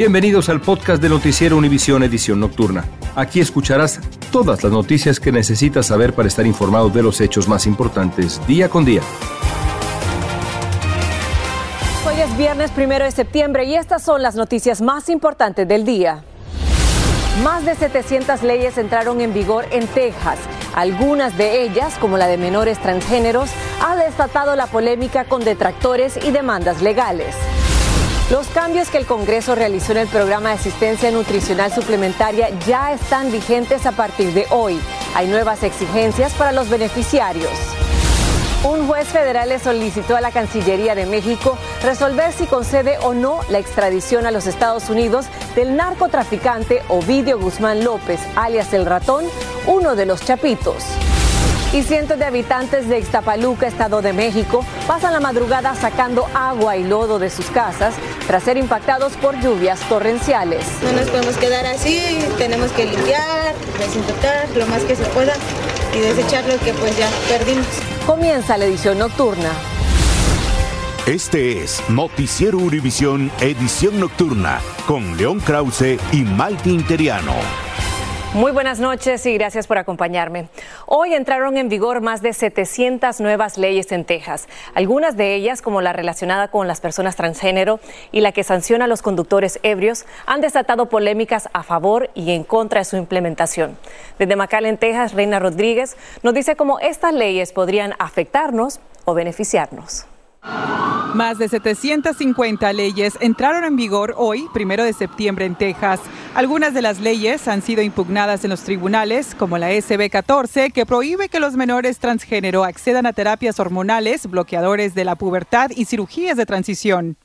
Bienvenidos al podcast de Noticiero Univisión Edición Nocturna. Aquí escucharás todas las noticias que necesitas saber para estar informado de los hechos más importantes día con día. Hoy es viernes primero de septiembre y estas son las noticias más importantes del día. Más de 700 leyes entraron en vigor en Texas. Algunas de ellas, como la de menores transgéneros, ha desatado la polémica con detractores y demandas legales. Los cambios que el Congreso realizó en el programa de asistencia nutricional suplementaria ya están vigentes a partir de hoy. Hay nuevas exigencias para los beneficiarios. Un juez federal le solicitó a la Cancillería de México resolver si concede o no la extradición a los Estados Unidos del narcotraficante Ovidio Guzmán López, alias el ratón, uno de los chapitos. Y cientos de habitantes de Ixtapaluca, Estado de México, pasan la madrugada sacando agua y lodo de sus casas tras ser impactados por lluvias torrenciales. No nos podemos quedar así, tenemos que limpiar, desinfectar lo más que se pueda y desechar lo que pues ya perdimos. Comienza la edición nocturna. Este es Noticiero Univisión Edición Nocturna con León Krause y Maite Interiano. Muy buenas noches y gracias por acompañarme. Hoy entraron en vigor más de 700 nuevas leyes en Texas, algunas de ellas, como la relacionada con las personas transgénero y la que sanciona a los conductores ebrios, han desatado polémicas a favor y en contra de su implementación. Desde McAllen, Texas, Reina Rodríguez nos dice cómo estas leyes podrían afectarnos o beneficiarnos. Más de 750 leyes entraron en vigor hoy, primero de septiembre, en Texas. Algunas de las leyes han sido impugnadas en los tribunales, como la SB 14, que prohíbe que los menores transgénero accedan a terapias hormonales, bloqueadores de la pubertad y cirugías de transición.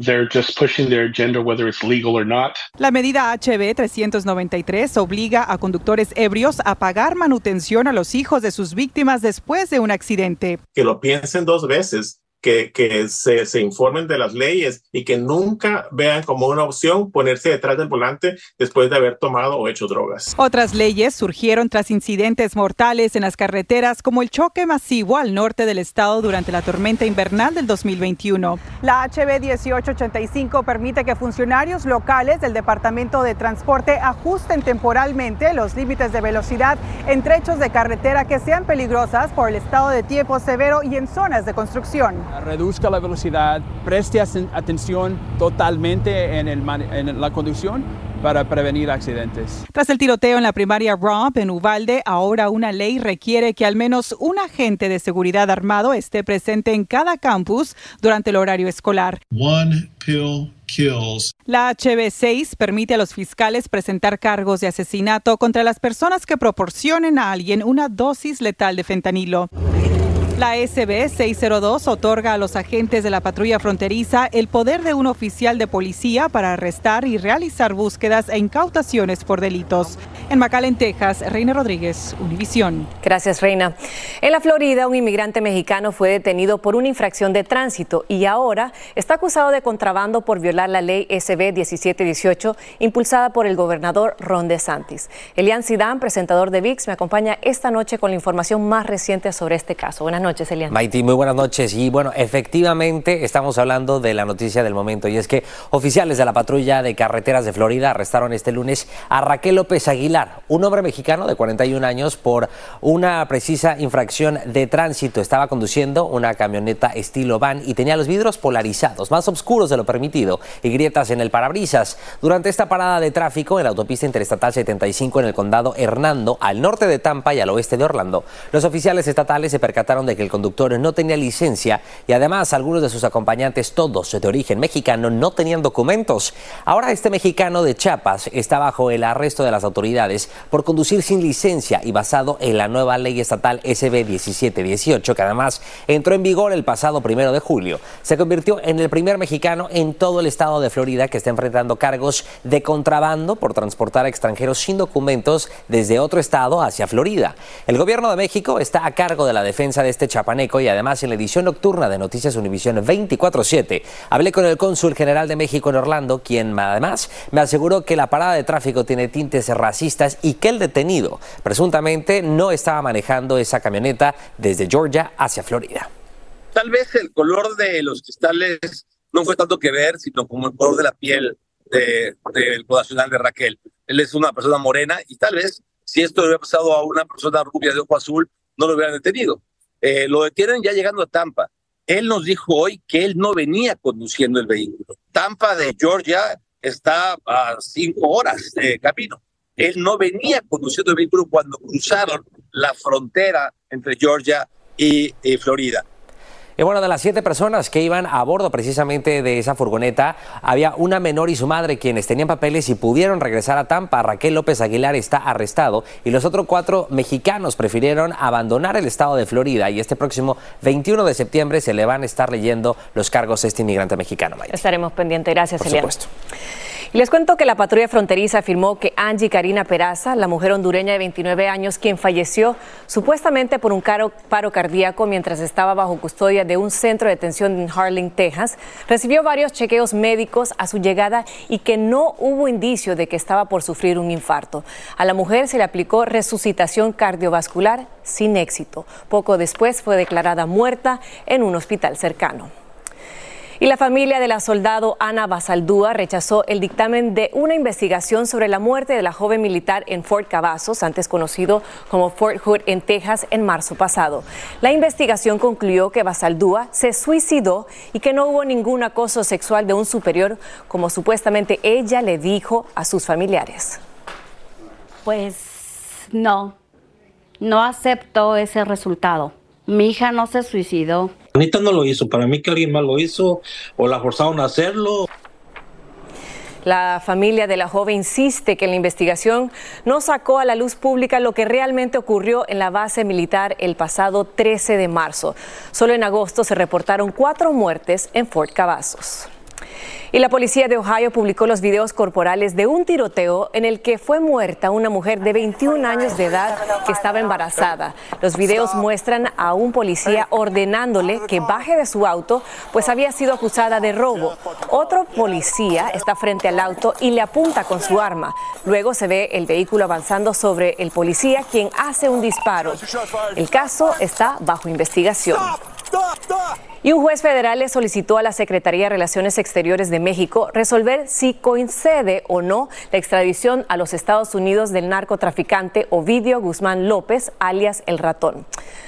They're just pushing their agenda whether it's legal or not. La medida HB 393 obliga a conductores ebrios a pagar manutención a los hijos de sus víctimas después de un accidente. Que lo piensen dos veces. Que, que se, se, informen de las leyes y que nunca vean como una opción ponerse detrás del volante después de haber tomado o hecho drogas. Otras leyes surgieron tras incidentes mortales en las carreteras como el choque masivo al norte del estado durante la tormenta invernal del 2021. La HB 1885 permite que funcionarios locales del Departamento de Transporte ajusten temporalmente los límites de velocidad en trechos de carretera que sean peligrosas por el estado de tiempo severo y en zonas de construcción reduzca la velocidad, preste atención totalmente en, el, en la conducción para prevenir accidentes. Tras el tiroteo en la primaria Rob en Uvalde, ahora una ley requiere que al menos un agente de seguridad armado esté presente en cada campus durante el horario escolar. One pill kills. La HB6 permite a los fiscales presentar cargos de asesinato contra las personas que proporcionen a alguien una dosis letal de fentanilo. La SB 602 otorga a los agentes de la patrulla fronteriza el poder de un oficial de policía para arrestar y realizar búsquedas e incautaciones por delitos. En McAllen, Texas, Reina Rodríguez, Univisión. Gracias, Reina. En la Florida, un inmigrante mexicano fue detenido por una infracción de tránsito y ahora está acusado de contrabando por violar la ley SB 1718 impulsada por el gobernador Ron DeSantis. Elian Sidán, presentador de VIX, me acompaña esta noche con la información más reciente sobre este caso. Buenas noches. Noches, Elian. Maiti, muy buenas noches. Y bueno, efectivamente estamos hablando de la noticia del momento y es que oficiales de la patrulla de carreteras de Florida arrestaron este lunes a Raquel López Aguilar, un hombre mexicano de 41 años por una precisa infracción de tránsito. Estaba conduciendo una camioneta estilo van y tenía los vidrios polarizados, más oscuros de lo permitido y grietas en el parabrisas. Durante esta parada de tráfico en la autopista interestatal 75 en el condado Hernando, al norte de Tampa y al oeste de Orlando, los oficiales estatales se percataron de que el conductor no tenía licencia y además algunos de sus acompañantes, todos de origen mexicano, no tenían documentos. Ahora este mexicano de Chiapas está bajo el arresto de las autoridades por conducir sin licencia y basado en la nueva ley estatal SB 1718, que además entró en vigor el pasado primero de julio. Se convirtió en el primer mexicano en todo el estado de Florida que está enfrentando cargos de contrabando por transportar a extranjeros sin documentos desde otro estado hacia Florida. El gobierno de México está a cargo de la defensa de este chapaneco y además en la edición nocturna de Noticias Univisión 24-7 hablé con el cónsul general de México en Orlando, quien además me aseguró que la parada de tráfico tiene tintes racistas y que el detenido presuntamente no estaba manejando esa camioneta desde Georgia hacia Florida. Tal vez el color de los cristales no fue tanto que ver, sino como el color de la piel del de, de Raquel. Él es una persona morena y tal vez si esto hubiera pasado a una persona rubia de ojo azul, no lo hubieran detenido. Eh, lo detienen ya llegando a Tampa. Él nos dijo hoy que él no venía conduciendo el vehículo. Tampa de Georgia está a cinco horas de camino. Él no venía conduciendo el vehículo cuando cruzaron la frontera entre Georgia y, y Florida. Y bueno, de las siete personas que iban a bordo precisamente de esa furgoneta, había una menor y su madre quienes tenían papeles y pudieron regresar a Tampa. Raquel López Aguilar está arrestado y los otros cuatro mexicanos prefirieron abandonar el estado de Florida y este próximo 21 de septiembre se le van a estar leyendo los cargos a este inmigrante mexicano. Estaremos pendientes. Gracias, Por supuesto. Y les cuento que la patrulla fronteriza afirmó que Angie Karina Peraza, la mujer hondureña de 29 años, quien falleció supuestamente por un paro cardíaco mientras estaba bajo custodia de un centro de detención en Harling, Texas, recibió varios chequeos médicos a su llegada y que no hubo indicio de que estaba por sufrir un infarto. A la mujer se le aplicó resucitación cardiovascular sin éxito. Poco después fue declarada muerta en un hospital cercano. Y la familia de la soldado Ana Basaldúa rechazó el dictamen de una investigación sobre la muerte de la joven militar en Fort Cavazos, antes conocido como Fort Hood en Texas, en marzo pasado. La investigación concluyó que Basaldúa se suicidó y que no hubo ningún acoso sexual de un superior, como supuestamente ella le dijo a sus familiares. Pues no, no acepto ese resultado. Mi hija no se suicidó. Anita no lo hizo, para mí que alguien más lo hizo o la forzaron a hacerlo. La familia de la joven insiste que la investigación no sacó a la luz pública lo que realmente ocurrió en la base militar el pasado 13 de marzo. Solo en agosto se reportaron cuatro muertes en Fort Cavazos. Y la policía de Ohio publicó los videos corporales de un tiroteo en el que fue muerta una mujer de 21 años de edad que estaba embarazada. Los videos muestran a un policía ordenándole que baje de su auto, pues había sido acusada de robo. Otro policía está frente al auto y le apunta con su arma. Luego se ve el vehículo avanzando sobre el policía, quien hace un disparo. El caso está bajo investigación. Y un juez federal le solicitó a la Secretaría de Relaciones Exteriores de México resolver si coincide o no la extradición a los Estados Unidos del narcotraficante Ovidio Guzmán López, alias El Ratón.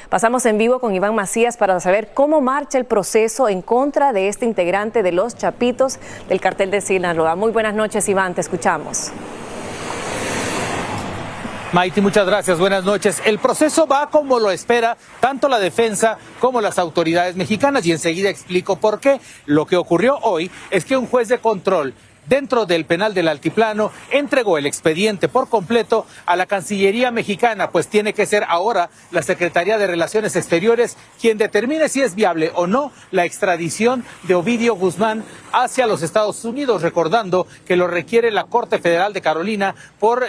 Pasamos en vivo con Iván Macías para saber cómo marcha el proceso en contra de este integrante de los Chapitos del cartel de Sinaloa. Muy buenas noches, Iván, te escuchamos. Maiti, muchas gracias. Buenas noches. El proceso va como lo espera tanto la defensa como las autoridades mexicanas y enseguida explico por qué. Lo que ocurrió hoy es que un juez de control dentro del penal del Altiplano, entregó el expediente por completo a la Cancillería mexicana, pues tiene que ser ahora la Secretaría de Relaciones Exteriores quien determine si es viable o no la extradición de Ovidio Guzmán hacia los Estados Unidos, recordando que lo requiere la Corte Federal de Carolina por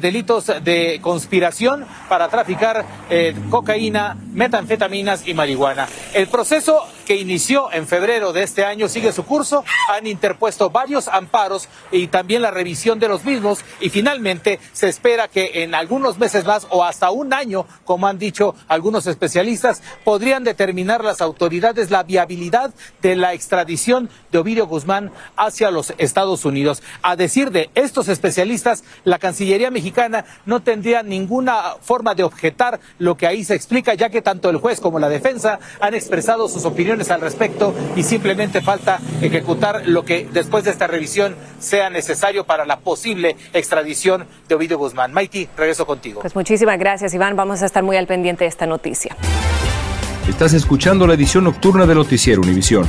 delitos de conspiración para traficar eh, cocaína, metanfetaminas y marihuana. El proceso que inició en febrero de este año sigue su curso. Han interpuesto varios amparos y también la revisión de los mismos y finalmente se espera que en algunos meses más o hasta un año, como han dicho algunos especialistas, podrían determinar las autoridades la viabilidad de la extradición de Ovidio Guzmán hacia los Estados Unidos. A decir de estos especialistas, la Cancillería mexicana no tendría ninguna forma de objetar lo que ahí se explica, ya que tanto el juez como la defensa han expresado sus opiniones al respecto y simplemente falta ejecutar lo que después de esta revisión sea necesario para la posible extradición de Ovidio Guzmán. Maiti, regreso contigo. Pues muchísimas gracias, Iván. Vamos a estar muy al pendiente de esta noticia. Estás escuchando la edición nocturna de Noticiero Univisión.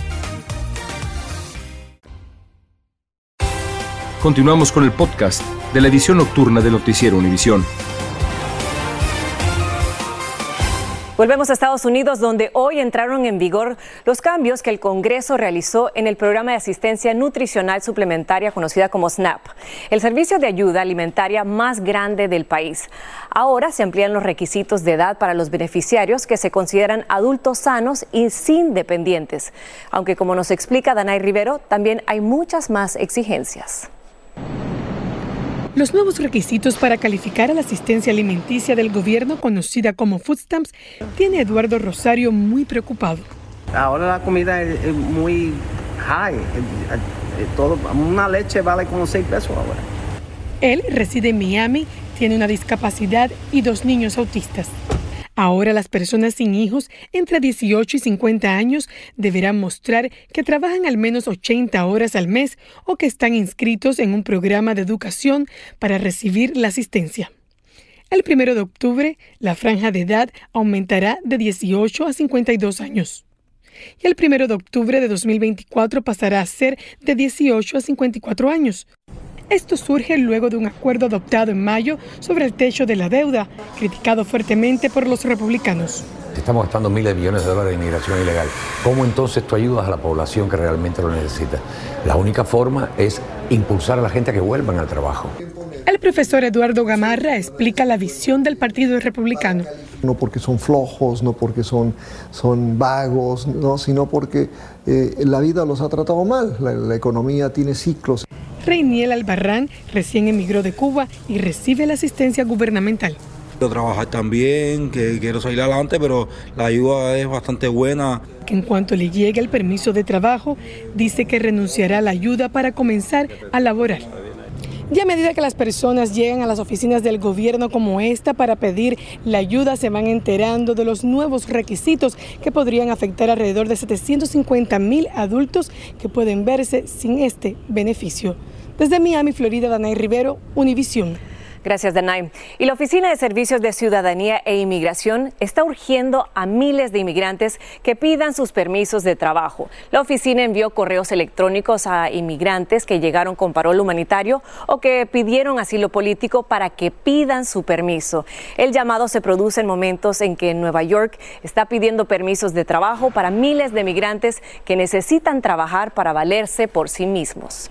Continuamos con el podcast de la edición nocturna de Noticiero Univisión. Volvemos a Estados Unidos, donde hoy entraron en vigor los cambios que el Congreso realizó en el programa de asistencia nutricional suplementaria conocida como SNAP, el servicio de ayuda alimentaria más grande del país. Ahora se amplían los requisitos de edad para los beneficiarios que se consideran adultos sanos y sin dependientes. Aunque como nos explica Danay Rivero, también hay muchas más exigencias. Los nuevos requisitos para calificar a la asistencia alimenticia del gobierno, conocida como Food Stamps, tiene a Eduardo Rosario muy preocupado. Ahora la comida es, muy high. Todo, una leche vale como 6 pesos ahora. Él reside en Miami, tiene una discapacidad y dos niños autistas. Ahora las personas sin hijos entre 18 y 50 años deberán mostrar que trabajan al menos 80 horas al mes o que están inscritos en un programa de educación para recibir la asistencia. El 1 de octubre, la franja de edad aumentará de 18 a 52 años. Y el 1 de octubre de 2024 pasará a ser de 18 a 54 años. Esto surge luego de un acuerdo adoptado en mayo sobre el techo de la deuda, criticado fuertemente por los republicanos. Estamos gastando miles de millones de dólares en inmigración ilegal. ¿Cómo entonces tú ayudas a la población que realmente lo necesita? La única forma es impulsar a la gente a que vuelvan al trabajo. El profesor Eduardo Gamarra explica la visión del Partido Republicano. No porque son flojos, no porque son, son vagos, no, sino porque eh, la vida los ha tratado mal. la economía tiene ciclos. Reiniel Albarrán recién emigró de Cuba y recibe la asistencia gubernamental. Quiero trabajar también, que quiero salir adelante, pero la ayuda es bastante buena. En cuanto le llegue el permiso de trabajo, dice que renunciará a la ayuda para comenzar a laborar. Y a medida que las personas llegan a las oficinas del gobierno como esta para pedir la ayuda, se van enterando de los nuevos requisitos que podrían afectar alrededor de 750 mil adultos que pueden verse sin este beneficio. Desde Miami, Florida, Danay Rivero, Univisión. Gracias, Danay. Y la Oficina de Servicios de Ciudadanía e Inmigración está urgiendo a miles de inmigrantes que pidan sus permisos de trabajo. La oficina envió correos electrónicos a inmigrantes que llegaron con parol humanitario o que pidieron asilo político para que pidan su permiso. El llamado se produce en momentos en que Nueva York está pidiendo permisos de trabajo para miles de inmigrantes que necesitan trabajar para valerse por sí mismos.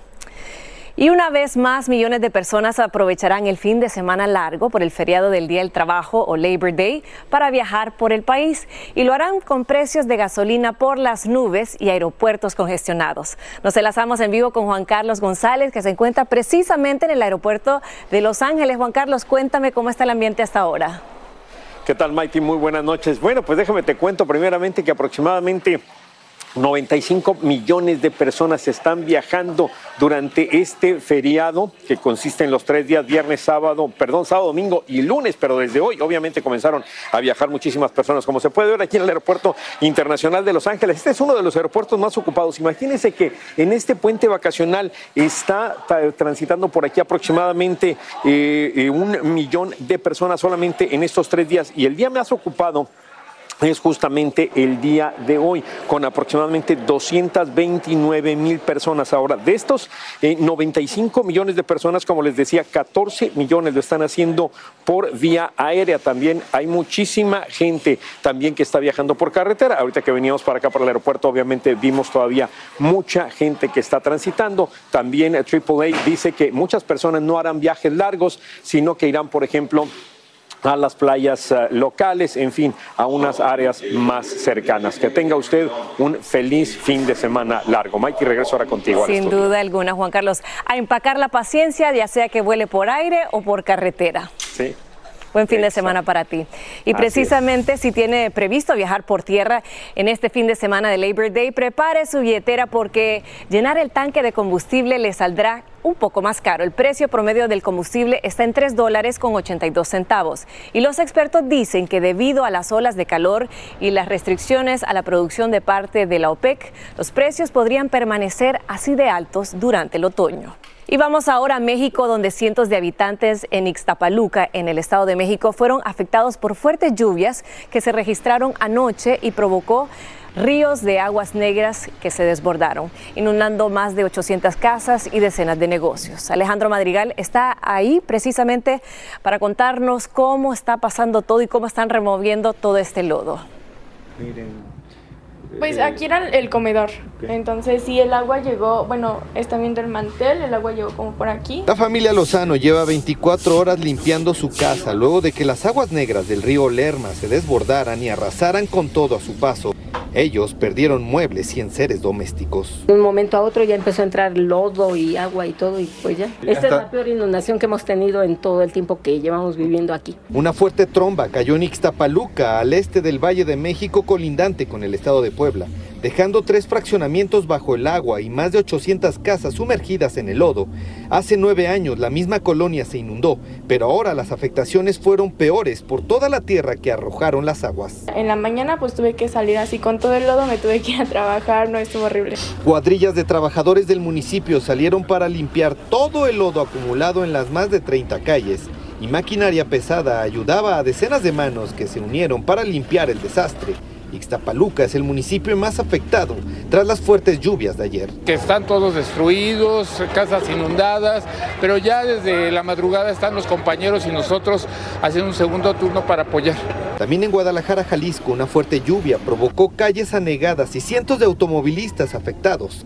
Y una vez más, millones de personas aprovecharán el fin de semana largo por el feriado del Día del Trabajo o Labor Day para viajar por el país y lo harán con precios de gasolina por las nubes y aeropuertos congestionados. Nos enlazamos en vivo con Juan Carlos González, que se encuentra precisamente en el aeropuerto de Los Ángeles. Juan Carlos, cuéntame cómo está el ambiente hasta ahora. ¿Qué tal, Mighty? Muy buenas noches. Bueno, pues déjame te cuento primeramente que aproximadamente 95 millones de personas están viajando durante este feriado que consiste en los tres días, viernes, sábado, perdón, sábado, domingo y lunes, pero desde hoy obviamente comenzaron a viajar muchísimas personas, como se puede ver aquí en el Aeropuerto Internacional de Los Ángeles. Este es uno de los aeropuertos más ocupados. Imagínense que en este puente vacacional está transitando por aquí aproximadamente eh, eh, un millón de personas solamente en estos tres días y el día más ocupado es justamente el día de hoy, con aproximadamente 229 mil personas. Ahora, de estos 95 eh, millones de personas, como les decía, 14 millones lo están haciendo por vía aérea. También hay muchísima gente también que está viajando por carretera. Ahorita que veníamos para acá, para el aeropuerto, obviamente vimos todavía mucha gente que está transitando. También AAA dice que muchas personas no harán viajes largos, sino que irán, por ejemplo, a las playas eh, locales, en fin, a unas áreas más cercanas. Que tenga usted un feliz fin de semana largo. Mikey, regreso ahora contigo. Sin duda alguna, Juan Carlos. A empacar la paciencia, ya sea que vuele por aire o por carretera. Sí. Buen fin de semana para ti. Y precisamente si tiene previsto viajar por tierra en este fin de semana de Labor Day, prepare su billetera porque llenar el tanque de combustible le saldrá un poco más caro. El precio promedio del combustible está en 3 dólares con 82 centavos. Y los expertos dicen que debido a las olas de calor y las restricciones a la producción de parte de la OPEC, los precios podrían permanecer así de altos durante el otoño. Y vamos ahora a México, donde cientos de habitantes en Ixtapaluca, en el Estado de México, fueron afectados por fuertes lluvias que se registraron anoche y provocó ríos de aguas negras que se desbordaron, inundando más de 800 casas y decenas de negocios. Alejandro Madrigal está ahí precisamente para contarnos cómo está pasando todo y cómo están removiendo todo este lodo. Miren, pues aquí era el comedor. Entonces, si el agua llegó, bueno, está viendo el mantel, el agua llegó como por aquí. La familia Lozano lleva 24 horas limpiando su casa luego de que las aguas negras del río Lerma se desbordaran y arrasaran con todo a su paso. Ellos perdieron muebles y enseres domésticos. De un momento a otro ya empezó a entrar lodo y agua y todo y pues ya. Esta es la peor inundación que hemos tenido en todo el tiempo que llevamos viviendo aquí. Una fuerte tromba cayó en Ixtapaluca, al este del Valle de México, colindante con el estado de Puebla dejando tres fraccionamientos bajo el agua y más de 800 casas sumergidas en el lodo. Hace nueve años la misma colonia se inundó, pero ahora las afectaciones fueron peores por toda la tierra que arrojaron las aguas. En la mañana pues tuve que salir así con todo el lodo, me tuve que ir a trabajar, no estuvo horrible. Cuadrillas de trabajadores del municipio salieron para limpiar todo el lodo acumulado en las más de 30 calles y maquinaria pesada ayudaba a decenas de manos que se unieron para limpiar el desastre. Ixtapaluca es el municipio más afectado tras las fuertes lluvias de ayer. Que están todos destruidos, casas inundadas, pero ya desde la madrugada están los compañeros y nosotros haciendo un segundo turno para apoyar. También en Guadalajara, Jalisco, una fuerte lluvia provocó calles anegadas y cientos de automovilistas afectados.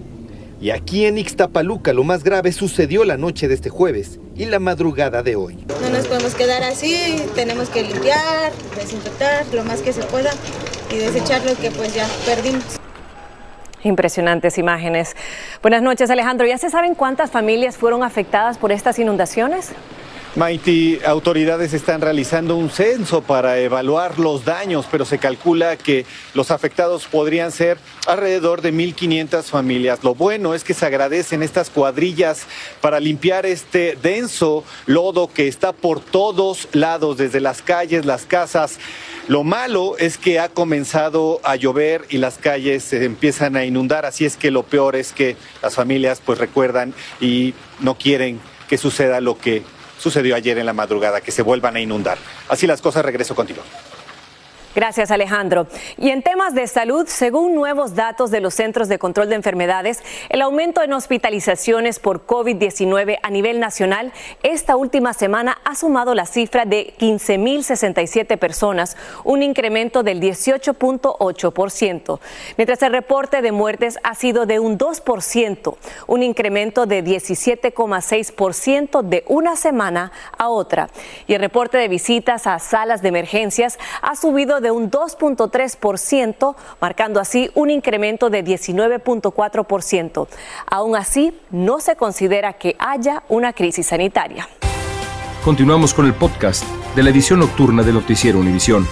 Y aquí en Ixtapaluca lo más grave sucedió la noche de este jueves y la madrugada de hoy. No nos podemos quedar así, tenemos que limpiar, desinfectar lo más que se pueda y desechar lo que pues ya perdimos. Impresionantes imágenes. Buenas noches, Alejandro. ¿Ya se saben cuántas familias fueron afectadas por estas inundaciones? Maiti, autoridades están realizando un censo para evaluar los daños, pero se calcula que los afectados podrían ser alrededor de 1.500 familias. Lo bueno es que se agradecen estas cuadrillas para limpiar este denso lodo que está por todos lados, desde las calles, las casas. Lo malo es que ha comenzado a llover y las calles se empiezan a inundar, así es que lo peor es que las familias pues recuerdan y no quieren que suceda lo que sucedió ayer en la madrugada, que se vuelvan a inundar. Así las cosas, regreso contigo. Gracias, Alejandro. Y en temas de salud, según nuevos datos de los Centros de Control de Enfermedades, el aumento en hospitalizaciones por COVID-19 a nivel nacional esta última semana ha sumado la cifra de 15.067 personas, un incremento del 18.8%, mientras el reporte de muertes ha sido de un 2%, un incremento de 17,6% de una semana a otra. Y el reporte de visitas a salas de emergencias ha subido de un 2.3%, marcando así un incremento de 19.4%. Aún así, no se considera que haya una crisis sanitaria. Continuamos con el podcast. de la edición nocturna de Noticiero Univisión.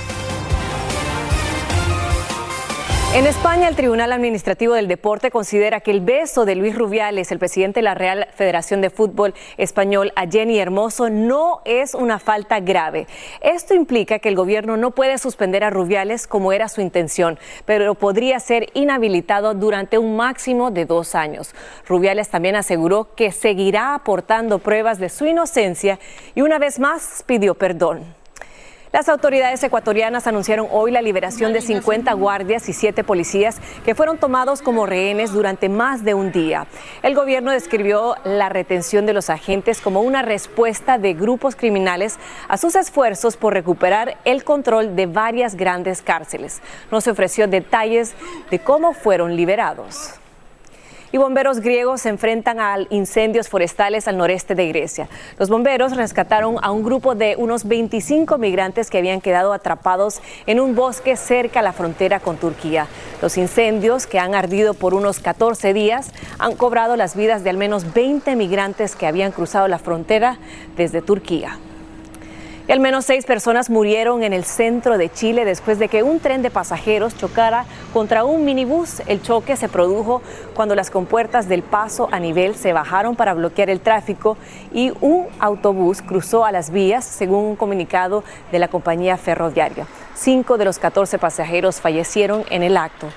En España, el Tribunal Administrativo del Deporte considera que el beso de Luis Rubiales, el presidente de la Real Federación de Fútbol Español, a Jenny Hermoso, no es una falta grave. Esto implica que el gobierno no puede suspender a Rubiales como era su intención, pero podría ser inhabilitado durante un máximo de dos años. Rubiales también aseguró que seguirá aportando pruebas de su inocencia y una vez más pidió perdón. Las autoridades ecuatorianas anunciaron hoy la liberación de 50 guardias y 7 policías que fueron tomados como rehenes durante más de un día. El gobierno describió la retención de los agentes como una respuesta de grupos criminales a sus esfuerzos por recuperar el control de varias grandes cárceles. No se ofreció detalles de cómo fueron liberados y bomberos griegos se enfrentan a incendios forestales al noreste de Grecia. Los bomberos rescataron a un grupo de unos 25 migrantes que habían quedado atrapados en un bosque cerca a la frontera con Turquía. Los incendios, que han ardido por unos 14 días, han cobrado las vidas de al menos 20 migrantes que habían cruzado la frontera desde Turquía al menos seis personas murieron en el centro de Chile después de que un tren de pasajeros chocara contra un minibús. El choque se produjo cuando las compuertas del paso a nivel se bajaron para bloquear el tráfico y un autobús cruzó a las vías, según un comunicado de la compañía ferroviaria. Cinco de los 14 pasajeros fallecieron en el acto.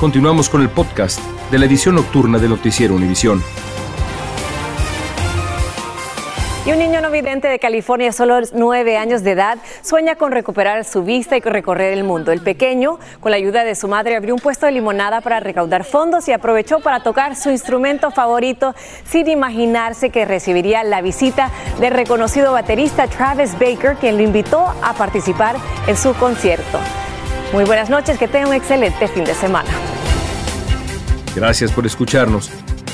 Continuamos con el podcast de la edición nocturna de Noticiero Univisión. Y un niño no vidente de California, solo nueve años de edad, sueña con recuperar su vista y recorrer el mundo. El pequeño, con la ayuda de su madre, abrió un puesto de limonada para recaudar fondos y aprovechó para tocar su instrumento favorito sin imaginarse que recibiría la visita del reconocido baterista Travis Baker, quien lo invitó a participar en su concierto. Muy buenas noches, que tenga un excelente fin de semana. Gracias por escucharnos.